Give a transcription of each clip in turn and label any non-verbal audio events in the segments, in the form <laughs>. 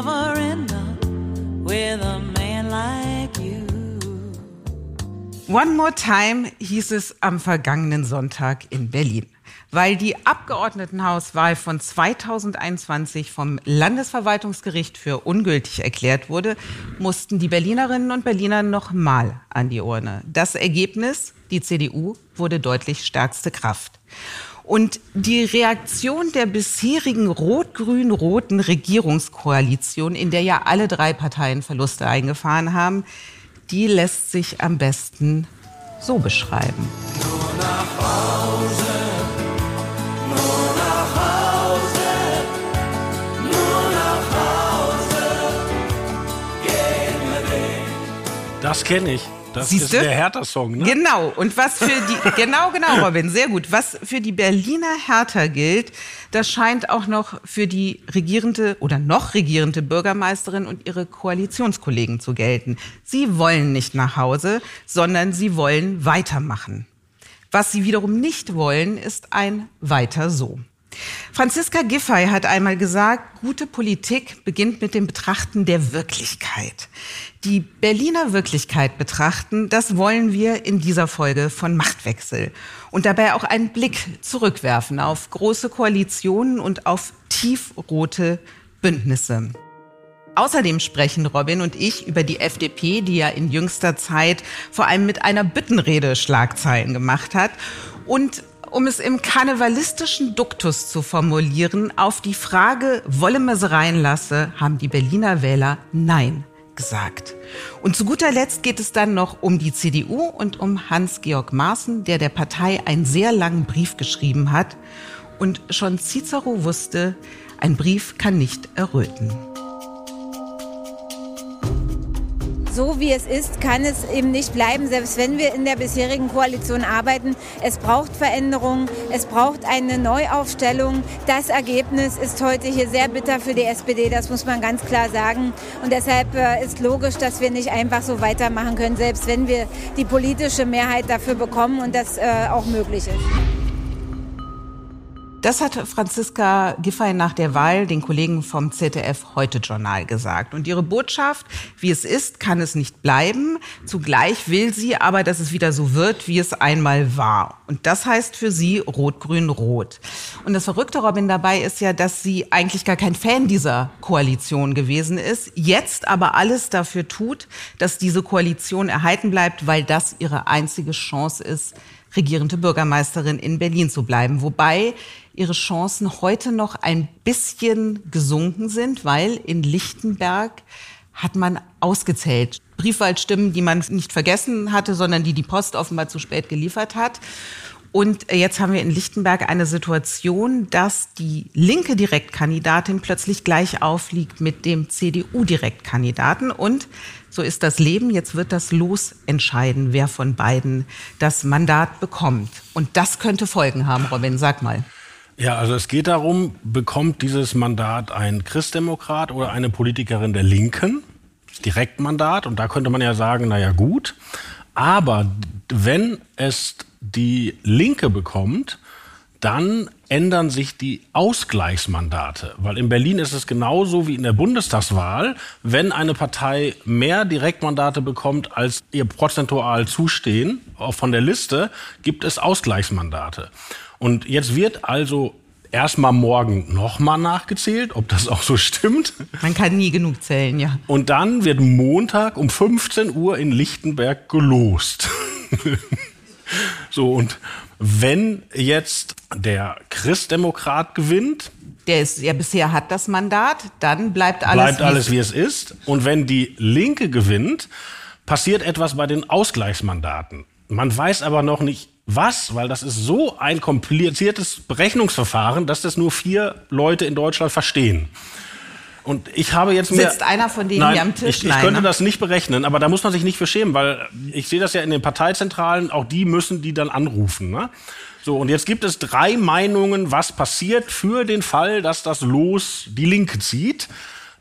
Never enough with a man like you. One More Time hieß es am vergangenen Sonntag in Berlin. Weil die Abgeordnetenhauswahl von 2021 vom Landesverwaltungsgericht für ungültig erklärt wurde, mussten die Berlinerinnen und Berliner nochmal an die Urne. Das Ergebnis, die CDU, wurde deutlich stärkste Kraft. Und die Reaktion der bisherigen rot-grün-roten Regierungskoalition, in der ja alle drei Parteien Verluste eingefahren haben, die lässt sich am besten so beschreiben. Nur nach Hause. Das kenne ich. Das Siehste? ist der Hertha-Song, ne? Genau. Und was für die, <laughs> genau, genau, Robin, sehr gut. Was für die Berliner Hertha gilt, das scheint auch noch für die regierende oder noch regierende Bürgermeisterin und ihre Koalitionskollegen zu gelten. Sie wollen nicht nach Hause, sondern sie wollen weitermachen. Was sie wiederum nicht wollen, ist ein Weiter so. Franziska Giffey hat einmal gesagt, gute Politik beginnt mit dem Betrachten der Wirklichkeit. Die Berliner Wirklichkeit betrachten, das wollen wir in dieser Folge von Machtwechsel. Und dabei auch einen Blick zurückwerfen auf große Koalitionen und auf tiefrote Bündnisse. Außerdem sprechen Robin und ich über die FDP, die ja in jüngster Zeit vor allem mit einer Büttenrede Schlagzeilen gemacht hat und um es im karnevalistischen Duktus zu formulieren, auf die Frage, wolle man sie reinlasse, haben die Berliner Wähler Nein gesagt. Und zu guter Letzt geht es dann noch um die CDU und um Hans-Georg Maaßen, der der Partei einen sehr langen Brief geschrieben hat. Und schon Cicero wusste, ein Brief kann nicht erröten. So wie es ist, kann es eben nicht bleiben, selbst wenn wir in der bisherigen Koalition arbeiten. Es braucht Veränderungen, es braucht eine Neuaufstellung. Das Ergebnis ist heute hier sehr bitter für die SPD, das muss man ganz klar sagen. Und deshalb äh, ist logisch, dass wir nicht einfach so weitermachen können, selbst wenn wir die politische Mehrheit dafür bekommen und das äh, auch möglich ist. Das hat Franziska Giffey nach der Wahl den Kollegen vom ZDF Heute Journal gesagt. Und ihre Botschaft, wie es ist, kann es nicht bleiben. Zugleich will sie aber, dass es wieder so wird, wie es einmal war. Und das heißt für sie Rot-Grün-Rot. Und das Verrückte, Robin, dabei ist ja, dass sie eigentlich gar kein Fan dieser Koalition gewesen ist, jetzt aber alles dafür tut, dass diese Koalition erhalten bleibt, weil das ihre einzige Chance ist, regierende Bürgermeisterin in Berlin zu bleiben. Wobei ihre Chancen heute noch ein bisschen gesunken sind, weil in Lichtenberg hat man ausgezählt. Briefwahlstimmen, die man nicht vergessen hatte, sondern die die Post offenbar zu spät geliefert hat. Und jetzt haben wir in Lichtenberg eine Situation, dass die linke Direktkandidatin plötzlich gleich aufliegt mit dem CDU-Direktkandidaten. Und so ist das Leben. Jetzt wird das Los entscheiden, wer von beiden das Mandat bekommt. Und das könnte Folgen haben, Robin. Sag mal. Ja, also es geht darum, bekommt dieses Mandat ein Christdemokrat oder eine Politikerin der Linken? Direktmandat. Und da könnte man ja sagen, naja gut. Aber wenn es die Linke bekommt, dann ändern sich die Ausgleichsmandate. Weil in Berlin ist es genauso wie in der Bundestagswahl. Wenn eine Partei mehr Direktmandate bekommt, als ihr prozentual zustehen, von der Liste, gibt es Ausgleichsmandate. Und jetzt wird also erstmal morgen nochmal nachgezählt, ob das auch so stimmt. Man kann nie genug zählen, ja. Und dann wird Montag um 15 Uhr in Lichtenberg gelost. <laughs> so, und wenn jetzt der Christdemokrat gewinnt, der ist ja bisher hat das Mandat, dann bleibt alles, bleibt alles wie es ist. Und wenn die Linke gewinnt, passiert etwas bei den Ausgleichsmandaten. Man weiß aber noch nicht, was, weil das ist so ein kompliziertes Berechnungsverfahren, dass das nur vier Leute in Deutschland verstehen. Und ich habe jetzt mir. Sitzt einer von denen Nein, hier am Tisch? Ich, ich Nein, könnte ne? das nicht berechnen, aber da muss man sich nicht für schämen, weil ich sehe das ja in den Parteizentralen, auch die müssen die dann anrufen. Ne? So, und jetzt gibt es drei Meinungen, was passiert für den Fall, dass das Los die Linke zieht.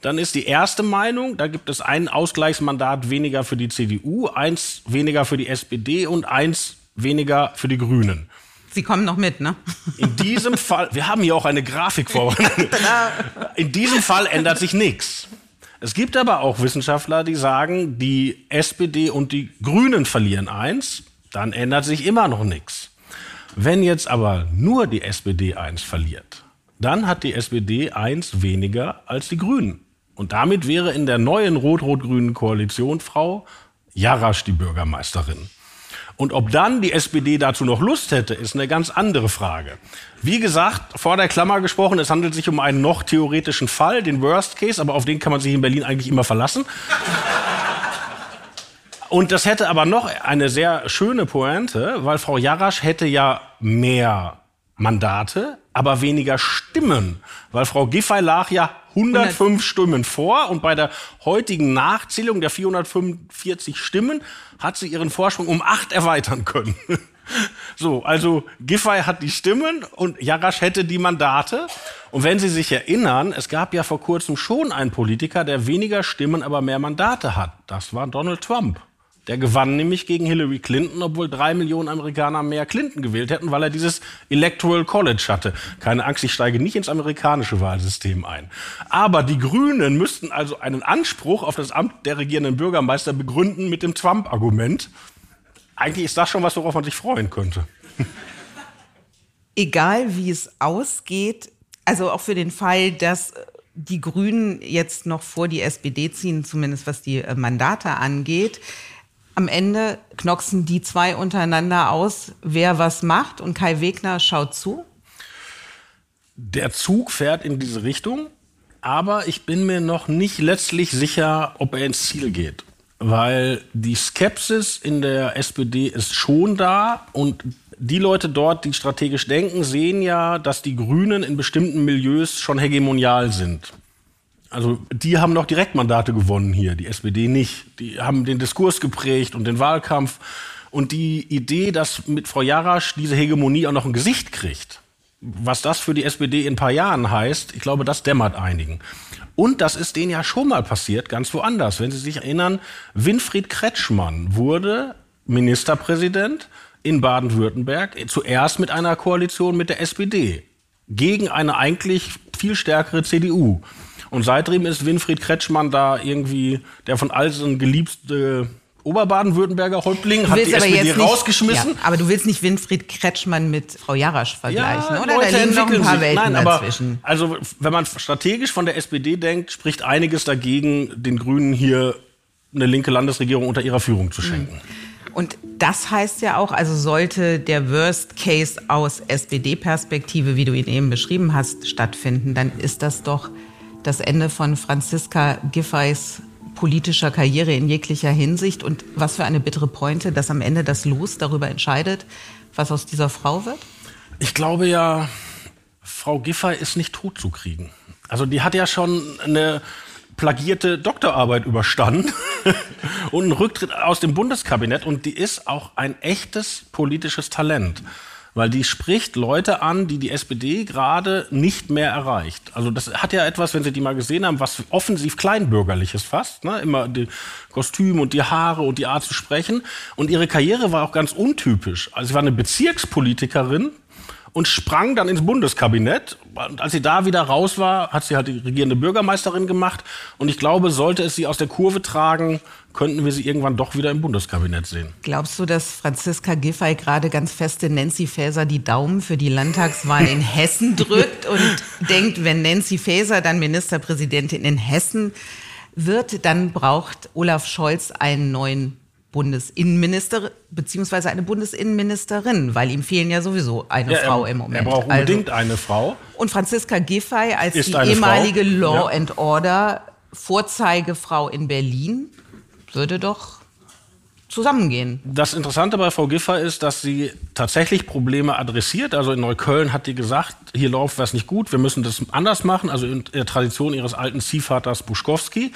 Dann ist die erste Meinung, da gibt es ein Ausgleichsmandat weniger für die CDU, eins weniger für die SPD und eins weniger für die Grünen. Sie kommen noch mit, ne? In diesem <laughs> Fall, wir haben hier auch eine Grafik vorbereitet. <laughs> In diesem Fall ändert sich nichts. Es gibt aber auch Wissenschaftler, die sagen, die SPD und die Grünen verlieren eins, dann ändert sich immer noch nichts. Wenn jetzt aber nur die SPD eins verliert, dann hat die SPD eins weniger als die Grünen. Und damit wäre in der neuen rot-rot-grünen Koalition Frau Jarasch die Bürgermeisterin. Und ob dann die SPD dazu noch Lust hätte, ist eine ganz andere Frage. Wie gesagt, vor der Klammer gesprochen, es handelt sich um einen noch theoretischen Fall, den Worst Case, aber auf den kann man sich in Berlin eigentlich immer verlassen. Und das hätte aber noch eine sehr schöne Pointe, weil Frau Jarasch hätte ja mehr Mandate, aber weniger Stimmen, weil Frau Giffey lag ja 105 Stimmen vor und bei der heutigen Nachzählung der 445 Stimmen hat sie ihren Vorsprung um acht erweitern können. <laughs> So, also Giffey hat die Stimmen und Jarasch hätte die Mandate. Und wenn Sie sich erinnern, es gab ja vor kurzem schon einen Politiker, der weniger Stimmen, aber mehr Mandate hat. Das war Donald Trump. Der gewann nämlich gegen Hillary Clinton, obwohl drei Millionen Amerikaner mehr Clinton gewählt hätten, weil er dieses Electoral College hatte. Keine Angst, ich steige nicht ins amerikanische Wahlsystem ein. Aber die Grünen müssten also einen Anspruch auf das Amt der regierenden Bürgermeister begründen mit dem Trump-Argument. Eigentlich ist das schon was, worauf man sich freuen könnte. Egal wie es ausgeht, also auch für den Fall, dass äh, die Grünen jetzt noch vor die SPD ziehen, zumindest was die äh, Mandate angeht, am Ende knoxen die zwei untereinander aus, wer was macht und Kai Wegner schaut zu. Der Zug fährt in diese Richtung, aber ich bin mir noch nicht letztlich sicher, ob er ins Ziel geht. Weil die Skepsis in der SPD ist schon da und die Leute dort, die strategisch denken, sehen ja, dass die Grünen in bestimmten Milieus schon hegemonial sind. Also die haben noch Direktmandate gewonnen hier, die SPD nicht. Die haben den Diskurs geprägt und den Wahlkampf. Und die Idee, dass mit Frau Jarasch diese Hegemonie auch noch ein Gesicht kriegt, was das für die SPD in ein paar Jahren heißt, ich glaube, das dämmert einigen. Und das ist denen ja schon mal passiert, ganz woanders. Wenn Sie sich erinnern, Winfried Kretschmann wurde Ministerpräsident in Baden-Württemberg, zuerst mit einer Koalition mit der SPD, gegen eine eigentlich viel stärkere CDU. Und seitdem ist Winfried Kretschmann da irgendwie der von allen geliebte Oberbaden-Württemberger Häuptling, hat die SPD nicht, rausgeschmissen. Ja, aber du willst nicht Winfried Kretschmann mit Frau Jarasch vergleichen, oder? Leute da liegen noch ein paar sich. Welten Nein, aber dazwischen. also wenn man strategisch von der SPD denkt, spricht einiges dagegen, den Grünen hier eine linke Landesregierung unter ihrer Führung zu schenken. Und das heißt ja auch, also sollte der Worst Case aus SPD-Perspektive, wie du ihn eben beschrieben hast, stattfinden, dann ist das doch das Ende von Franziska Giffeys politischer Karriere in jeglicher Hinsicht. Und was für eine bittere Pointe, dass am Ende das Los darüber entscheidet, was aus dieser Frau wird? Ich glaube ja, Frau Giffey ist nicht tot zu kriegen. Also die hat ja schon eine plagierte Doktorarbeit überstanden <laughs> und einen Rücktritt aus dem Bundeskabinett und die ist auch ein echtes politisches Talent. Weil die spricht Leute an, die die SPD gerade nicht mehr erreicht. Also das hat ja etwas, wenn Sie die mal gesehen haben, was offensiv kleinbürgerliches fast. Ne? Immer die Kostüme und die Haare und die Art zu sprechen. Und ihre Karriere war auch ganz untypisch. Also sie war eine Bezirkspolitikerin und sprang dann ins Bundeskabinett. Und als sie da wieder raus war, hat sie halt die regierende Bürgermeisterin gemacht. Und ich glaube, sollte es sie aus der Kurve tragen, könnten wir sie irgendwann doch wieder im Bundeskabinett sehen. Glaubst du, dass Franziska Giffey gerade ganz feste Nancy Faeser die Daumen für die Landtagswahl in Hessen drückt und denkt, wenn Nancy Faeser dann Ministerpräsidentin in Hessen wird, dann braucht Olaf Scholz einen neuen Bundesinnenminister beziehungsweise eine Bundesinnenministerin, weil ihm fehlen ja sowieso eine Ja, Frau er, im Moment. Er braucht Also- unbedingt eine Frau. und Franziska Giffey als Ist die ehemalige Frau, Law ja. and Order Vorzeigefrau in Berlin würde doch zusammengehen. Das Interessante bei Frau Giffer ist, dass sie tatsächlich Probleme adressiert. Also in Neukölln hat die gesagt, hier läuft was nicht gut, wir müssen das anders machen, also in der Tradition ihres alten Ziehvaters Buschkowski.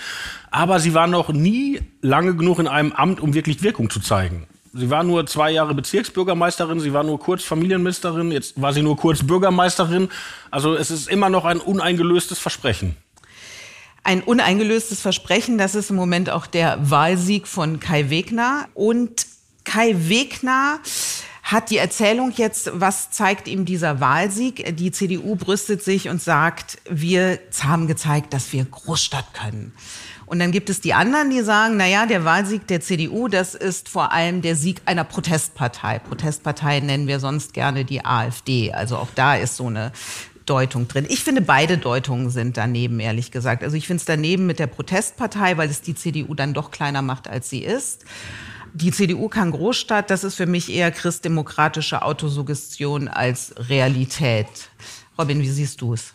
Aber sie war noch nie lange genug in einem Amt, um wirklich Wirkung zu zeigen. Sie war nur zwei Jahre Bezirksbürgermeisterin, sie war nur kurz Familienministerin, jetzt war sie nur kurz Bürgermeisterin. Also es ist immer noch ein uneingelöstes Versprechen. Ein uneingelöstes Versprechen, das ist im Moment auch der Wahlsieg von Kai Wegner. Und Kai Wegner hat die Erzählung jetzt, was zeigt ihm dieser Wahlsieg? Die CDU brüstet sich und sagt, wir haben gezeigt, dass wir Großstadt können. Und dann gibt es die anderen, die sagen, na ja, der Wahlsieg der CDU, das ist vor allem der Sieg einer Protestpartei. Protestpartei nennen wir sonst gerne die AfD. Also auch da ist so eine Deutung drin. Ich finde, beide Deutungen sind daneben, ehrlich gesagt. Also ich finde es daneben mit der Protestpartei, weil es die CDU dann doch kleiner macht, als sie ist. Die CDU kann Großstadt, das ist für mich eher christdemokratische Autosuggestion als Realität. Robin, wie siehst du es?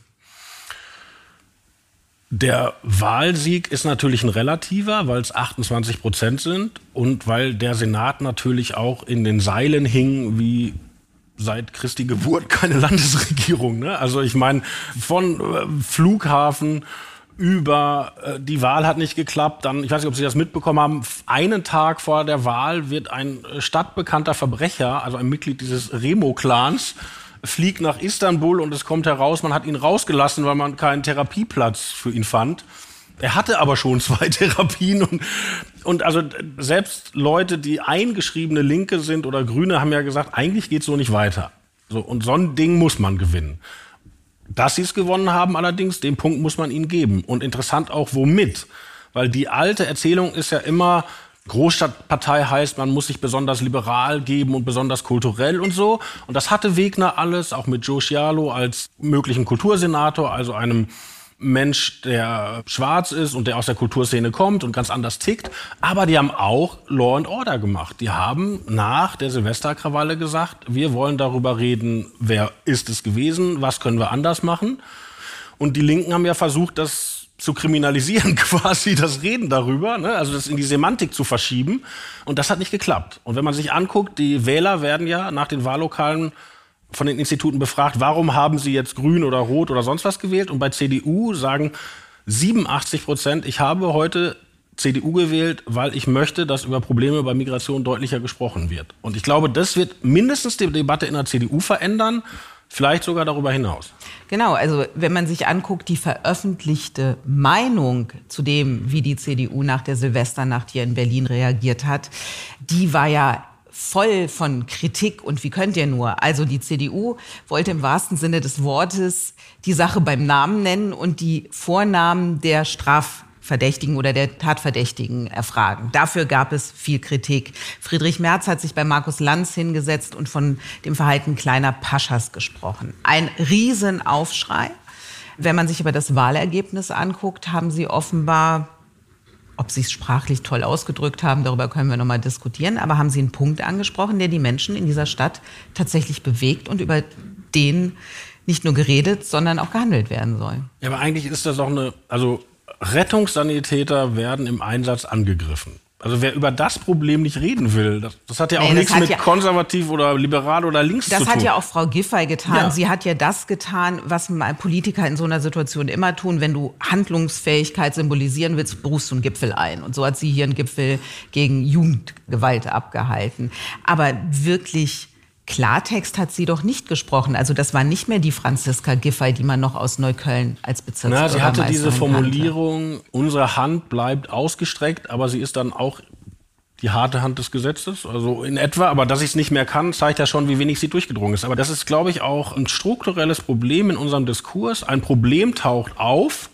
Der Wahlsieg ist natürlich ein relativer, weil es 28 Prozent sind und weil der Senat natürlich auch in den Seilen hing, wie seit Christi Geburt keine <laughs> Landesregierung. Ne? Also ich meine, von äh, Flughafen über äh, die Wahl hat nicht geklappt. Dann, ich weiß nicht, ob Sie das mitbekommen haben, einen Tag vor der Wahl wird ein äh, stadtbekannter Verbrecher, also ein Mitglied dieses Remo-Clans, fliegt nach Istanbul und es kommt heraus, man hat ihn rausgelassen, weil man keinen Therapieplatz für ihn fand. Er hatte aber schon zwei <laughs> Therapien und, und also selbst Leute, die eingeschriebene Linke sind oder Grüne, haben ja gesagt, eigentlich geht es so nicht weiter. So, und so ein Ding muss man gewinnen. Dass sie es gewonnen haben allerdings, den Punkt muss man ihnen geben. Und interessant auch, womit. Weil die alte Erzählung ist ja immer, Großstadtpartei heißt, man muss sich besonders liberal geben und besonders kulturell und so. Und das hatte Wegner alles, auch mit Joe Scialo als möglichen Kultursenator, also einem Mensch, der schwarz ist und der aus der Kulturszene kommt und ganz anders tickt. Aber die haben auch Law and Order gemacht. Die haben nach der Silvesterkrawalle gesagt, wir wollen darüber reden, wer ist es gewesen, was können wir anders machen. Und die Linken haben ja versucht, das zu kriminalisieren, <laughs> quasi das Reden darüber, ne? also das in die Semantik zu verschieben. Und das hat nicht geklappt. Und wenn man sich anguckt, die Wähler werden ja nach den Wahllokalen von den Instituten befragt, warum haben sie jetzt grün oder rot oder sonst was gewählt? Und bei CDU sagen 87 Prozent, ich habe heute CDU gewählt, weil ich möchte, dass über Probleme bei Migration deutlicher gesprochen wird. Und ich glaube, das wird mindestens die Debatte in der CDU verändern, vielleicht sogar darüber hinaus. Genau, also wenn man sich anguckt, die veröffentlichte Meinung zu dem, wie die CDU nach der Silvesternacht hier in Berlin reagiert hat, die war ja voll von Kritik und wie könnt ihr nur? Also die CDU wollte im wahrsten Sinne des Wortes die Sache beim Namen nennen und die Vornamen der Strafverdächtigen oder der Tatverdächtigen erfragen. Dafür gab es viel Kritik. Friedrich Merz hat sich bei Markus Lanz hingesetzt und von dem Verhalten kleiner Paschas gesprochen. Ein Riesenaufschrei. Wenn man sich aber das Wahlergebnis anguckt, haben sie offenbar ob sie es sprachlich toll ausgedrückt haben, darüber können wir nochmal diskutieren. Aber haben Sie einen Punkt angesprochen, der die Menschen in dieser Stadt tatsächlich bewegt und über den nicht nur geredet, sondern auch gehandelt werden soll? Ja, aber eigentlich ist das doch eine, also Rettungssanitäter werden im Einsatz angegriffen. Also wer über das Problem nicht reden will, das, das hat ja auch nee, nichts mit ja, konservativ oder liberal oder links zu tun. Das hat ja auch Frau Giffey getan. Ja. Sie hat ja das getan, was Politiker in so einer Situation immer tun. Wenn du Handlungsfähigkeit symbolisieren willst, berufst du einen Gipfel ein. Und so hat sie hier einen Gipfel gegen Jugendgewalt abgehalten. Aber wirklich Klartext hat sie doch nicht gesprochen. Also das war nicht mehr die Franziska Giffey, die man noch aus Neukölln als Bezirksbürgermeisterin Na, sie hatte diese Formulierung, kannte. unsere Hand bleibt ausgestreckt, aber sie ist dann auch die harte Hand des Gesetzes, also in etwa. Aber dass ich es nicht mehr kann, zeigt ja schon, wie wenig sie durchgedrungen ist. Aber das ist, glaube ich, auch ein strukturelles Problem in unserem Diskurs. Ein Problem taucht auf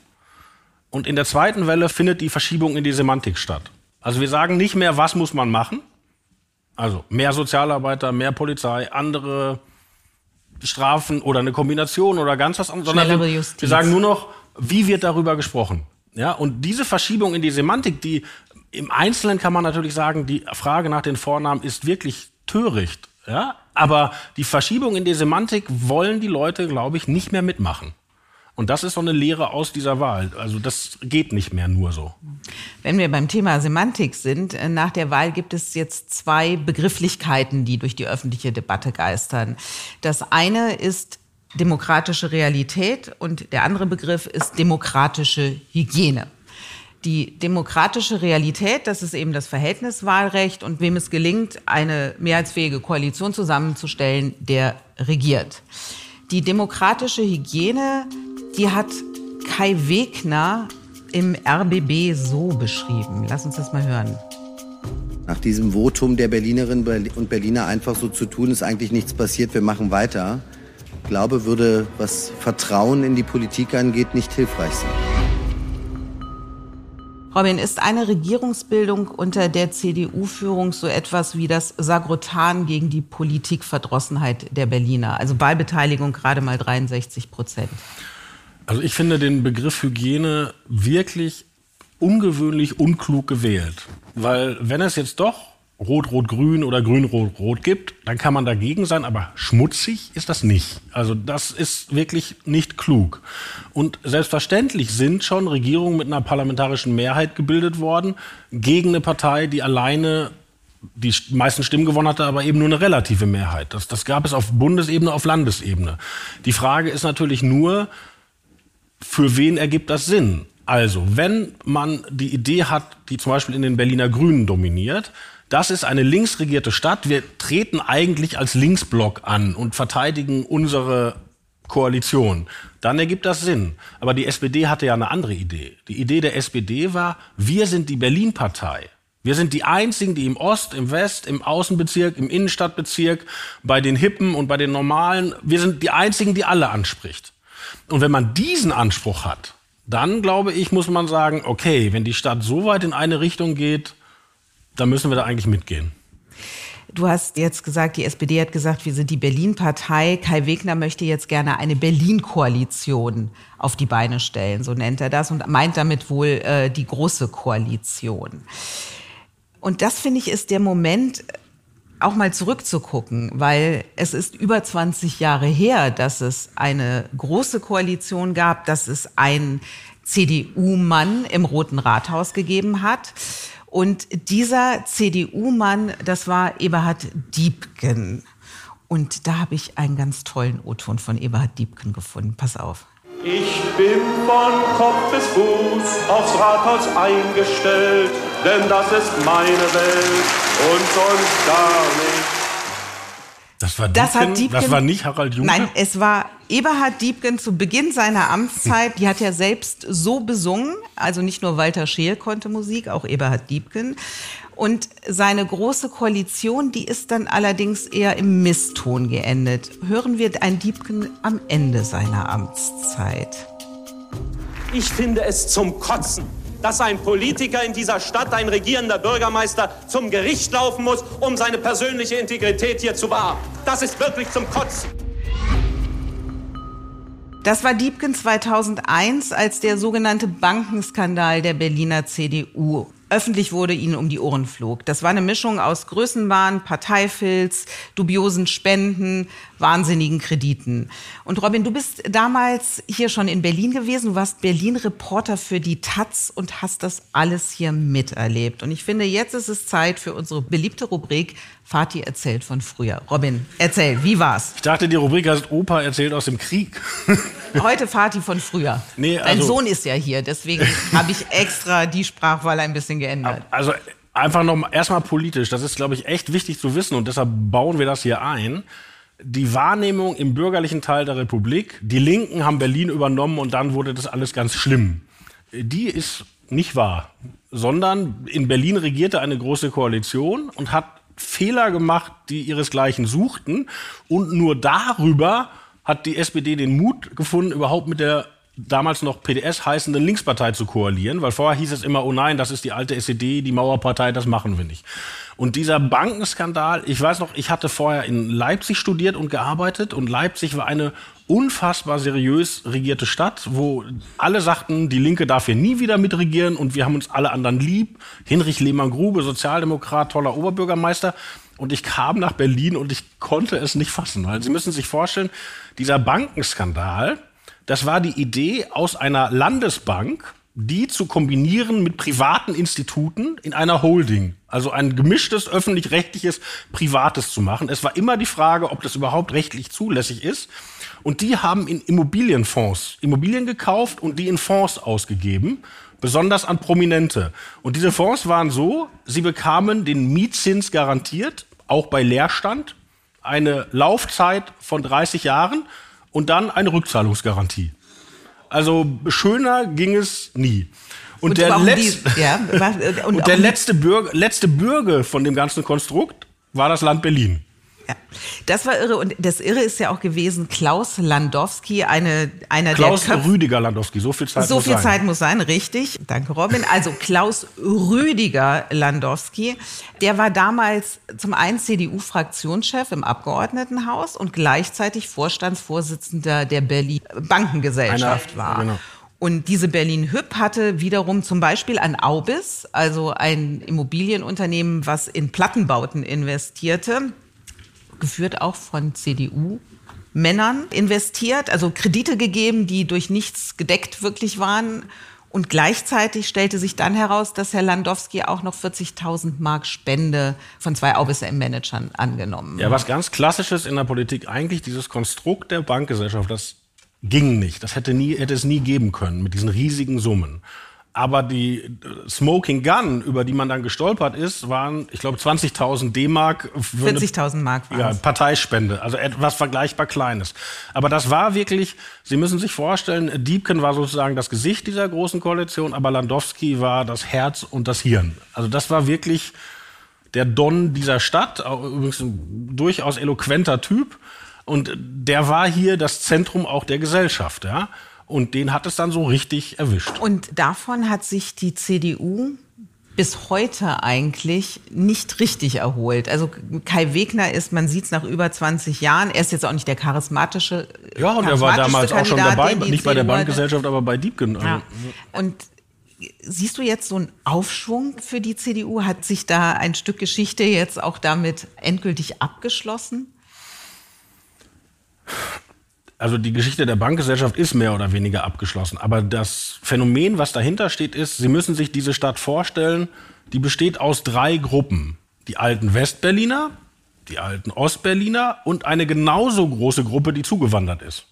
und in der zweiten Welle findet die Verschiebung in die Semantik statt. Also wir sagen nicht mehr, was muss man machen, also mehr Sozialarbeiter, mehr Polizei, andere Strafen oder eine Kombination oder ganz was anderes, sondern wir, wir sagen nur noch, wie wird darüber gesprochen. Ja, und diese Verschiebung in die Semantik, die im Einzelnen kann man natürlich sagen, die Frage nach den Vornamen ist wirklich töricht. Ja, aber die Verschiebung in die Semantik wollen die Leute, glaube ich, nicht mehr mitmachen. Und das ist so eine Lehre aus dieser Wahl. Also das geht nicht mehr nur so. Wenn wir beim Thema Semantik sind, äh, nach der Wahl gibt es jetzt zwei Begrifflichkeiten, die durch die öffentliche Debatte geistern. Das eine ist demokratische Realität und der andere Begriff ist demokratische Hygiene. Die demokratische Realität, das ist eben das Verhältniswahlrecht und wem es gelingt, eine mehrheitsfähige Koalition zusammenzustellen, der regiert. Die demokratische Hygiene die hat Kai Wegner im RBB so beschrieben. Lass uns das mal hören. Nach diesem Votum der Berlinerinnen und Berliner einfach so zu tun, ist eigentlich nichts passiert, wir machen weiter. Ich glaube, würde, was Vertrauen in die Politik angeht, nicht hilfreich sein. Robin, ist eine Regierungsbildung unter der CDU-Führung so etwas wie das Sagrotan gegen die Politikverdrossenheit der Berliner? Also Wahlbeteiligung gerade mal 63 Prozent. Also ich finde den Begriff Hygiene wirklich ungewöhnlich unklug gewählt. Weil wenn es jetzt doch Rot-Rot-Grün oder Grün-Rot-Rot gibt, dann kann man dagegen sein, aber schmutzig ist das nicht. Also das ist wirklich nicht klug. Und selbstverständlich sind schon Regierungen mit einer parlamentarischen Mehrheit gebildet worden gegen eine Partei, die alleine die meisten Stimmen gewonnen hatte, aber eben nur eine relative Mehrheit. Das, das gab es auf Bundesebene, auf Landesebene. Die Frage ist natürlich nur, für wen ergibt das Sinn? Also, wenn man die Idee hat, die zum Beispiel in den Berliner Grünen dominiert, das ist eine linksregierte Stadt. Wir treten eigentlich als Linksblock an und verteidigen unsere Koalition. Dann ergibt das Sinn. Aber die SPD hatte ja eine andere Idee. Die Idee der SPD war, wir sind die Berlin-Partei. Wir sind die einzigen, die im Ost, im West, im Außenbezirk, im Innenstadtbezirk, bei den Hippen und bei den Normalen, wir sind die einzigen, die alle anspricht. Und wenn man diesen Anspruch hat, dann glaube ich, muss man sagen, okay, wenn die Stadt so weit in eine Richtung geht, dann müssen wir da eigentlich mitgehen. Du hast jetzt gesagt, die SPD hat gesagt, wir sind die Berlin-Partei. Kai Wegner möchte jetzt gerne eine Berlin-Koalition auf die Beine stellen, so nennt er das, und meint damit wohl äh, die große Koalition. Und das finde ich ist der Moment, auch mal zurückzugucken, weil es ist über 20 Jahre her, dass es eine große Koalition gab, dass es einen CDU-Mann im Roten Rathaus gegeben hat. Und dieser CDU-Mann, das war Eberhard Diebken. Und da habe ich einen ganz tollen O-Ton von Eberhard Diebken gefunden. Pass auf. Ich bin von Kopf bis Fuß aufs Rathaus eingestellt, denn das ist meine Welt und sonst gar nicht. Das war, Diebken, das, hat Diebken, das war nicht Harald Juncker? Nein, es war Eberhard Diebken zu Beginn seiner Amtszeit. Die hat er selbst so besungen. Also nicht nur Walter Scheel konnte Musik, auch Eberhard Diebken. Und seine große Koalition, die ist dann allerdings eher im Misston geendet. Hören wir ein Diebken am Ende seiner Amtszeit. Ich finde es zum Kotzen, dass ein Politiker in dieser Stadt, ein regierender Bürgermeister, zum Gericht laufen muss, um seine persönliche Integrität hier zu wahren. Das ist wirklich zum Kotzen. Das war Diebken 2001, als der sogenannte Bankenskandal der Berliner CDU öffentlich wurde, ihnen um die Ohren flog. Das war eine Mischung aus Größenwahn, Parteifilz, dubiosen Spenden, wahnsinnigen Krediten. Und Robin, du bist damals hier schon in Berlin gewesen. Du warst Berlin-Reporter für die Taz und hast das alles hier miterlebt. Und ich finde, jetzt ist es Zeit für unsere beliebte Rubrik Fatih erzählt von früher. Robin, erzähl, wie war's? Ich dachte, die Rubrik heißt Opa erzählt aus dem Krieg. <laughs> Heute Fatih von früher. Nee, also, Dein Sohn ist ja hier, deswegen <laughs> habe ich extra die Sprachwahl ein bisschen geändert. Also einfach noch erstmal politisch, das ist, glaube ich, echt wichtig zu wissen und deshalb bauen wir das hier ein. Die Wahrnehmung im bürgerlichen Teil der Republik, die Linken haben Berlin übernommen und dann wurde das alles ganz schlimm. Die ist nicht wahr, sondern in Berlin regierte eine große Koalition und hat Fehler gemacht, die ihresgleichen suchten. Und nur darüber hat die SPD den Mut gefunden, überhaupt mit der damals noch PDS heißenden Linkspartei zu koalieren, weil vorher hieß es immer, oh nein, das ist die alte SED, die Mauerpartei, das machen wir nicht. Und dieser Bankenskandal, ich weiß noch, ich hatte vorher in Leipzig studiert und gearbeitet und Leipzig war eine unfassbar seriös regierte Stadt, wo alle sagten, die Linke darf hier nie wieder mitregieren und wir haben uns alle anderen lieb. Hinrich Lehmann-Grube, Sozialdemokrat, toller Oberbürgermeister. Und ich kam nach Berlin und ich konnte es nicht fassen, weil Sie müssen sich vorstellen, dieser Bankenskandal, Das war die Idee aus einer Landesbank, die zu kombinieren mit privaten Instituten in einer Holding. Also ein gemischtes öffentlich-rechtliches Privates zu machen. Es war immer die Frage, ob das überhaupt rechtlich zulässig ist. Und die haben in Immobilienfonds Immobilien gekauft und die in Fonds ausgegeben, besonders an Prominente. Und diese Fonds waren so, sie bekamen den Mietzins garantiert, auch bei Leerstand, eine Laufzeit von 30 Jahren und dann eine Rückzahlungsgarantie. Also schöner ging es nie. Und, Und der, letzte, die- ja, <laughs> und und der letzte, Bürger, letzte Bürger von dem ganzen Konstrukt war das Land Berlin. Ja, das war irre. Und das Irre ist ja auch gewesen, Klaus Landowski, eine, einer Klaus der Köpfe. Rüdiger Landowski, so viel Zeit So muss viel sein. Zeit muss sein, richtig. Danke, Robin. Also Klaus Rüdiger Landowski, der war damals zum einen CDU-Fraktionschef im Abgeordnetenhaus und gleichzeitig Vorstandsvorsitzender der Berlin Bankengesellschaft Einer- war. genau. Und diese Berlin Hüb hatte wiederum zum Beispiel an Aubis, also ein Immobilienunternehmen, was in Plattenbauten investierte, geführt auch von CDU. Männern investiert, also Kredite gegeben, die durch nichts gedeckt wirklich waren. Und gleichzeitig stellte sich dann heraus, dass Herr Landowski auch noch 40.000 Mark Spende von zwei Aubis-Managern angenommen Ja, was ganz Klassisches in der Politik, eigentlich dieses Konstrukt der Bankgesellschaft, das ging nicht. Das hätte, nie, hätte es nie geben können mit diesen riesigen Summen. Aber die äh, Smoking Gun, über die man dann gestolpert ist, waren, ich glaube, 20.000 D-Mark. für eine- 40.000 Mark waren Ja. Parteispende, also etwas vergleichbar Kleines. Aber das war wirklich, Sie müssen sich vorstellen, Diebken war sozusagen das Gesicht dieser großen Koalition, aber Landowski war das Herz und das Hirn. Also das war wirklich der Don dieser Stadt, übrigens ein durchaus eloquenter Typ. Und der war hier das Zentrum auch der Gesellschaft, ja. Und den hat es dann so richtig erwischt. Und davon hat sich die CDU bis heute eigentlich nicht richtig erholt. Also Kai Wegner ist, man sieht es nach über 20 Jahren, er ist jetzt auch nicht der charismatische Ja, und er war damals auch schon dabei, nicht bei der. Bankgesellschaft, aber bei Diebken. Also, Ja. Und siehst du jetzt so einen Aufschwung für die CDU? Hat sich da ein Stück Geschichte jetzt auch damit endgültig abgeschlossen? Also die Geschichte der Bankgesellschaft ist mehr oder weniger abgeschlossen. Aber das Phänomen, was dahinter steht, ist, Sie müssen sich diese Stadt vorstellen, die besteht aus drei Gruppen. Die alten Westberliner, die alten Ostberliner und eine genauso große Gruppe, die zugewandert ist.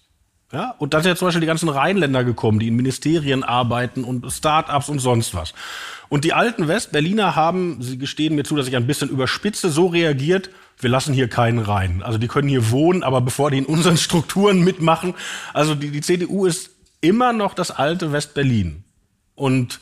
Ja, und da sind ja zum Beispiel die ganzen Rheinländer gekommen, die in Ministerien arbeiten und Start-ups und sonst was. Und die alten Westberliner haben, sie gestehen mir zu, dass ich ein bisschen überspitze, so reagiert, wir lassen hier keinen rein. Also die können hier wohnen, aber bevor die in unseren <laughs> Strukturen mitmachen. Also die, die CDU ist immer noch das alte Westberlin. Und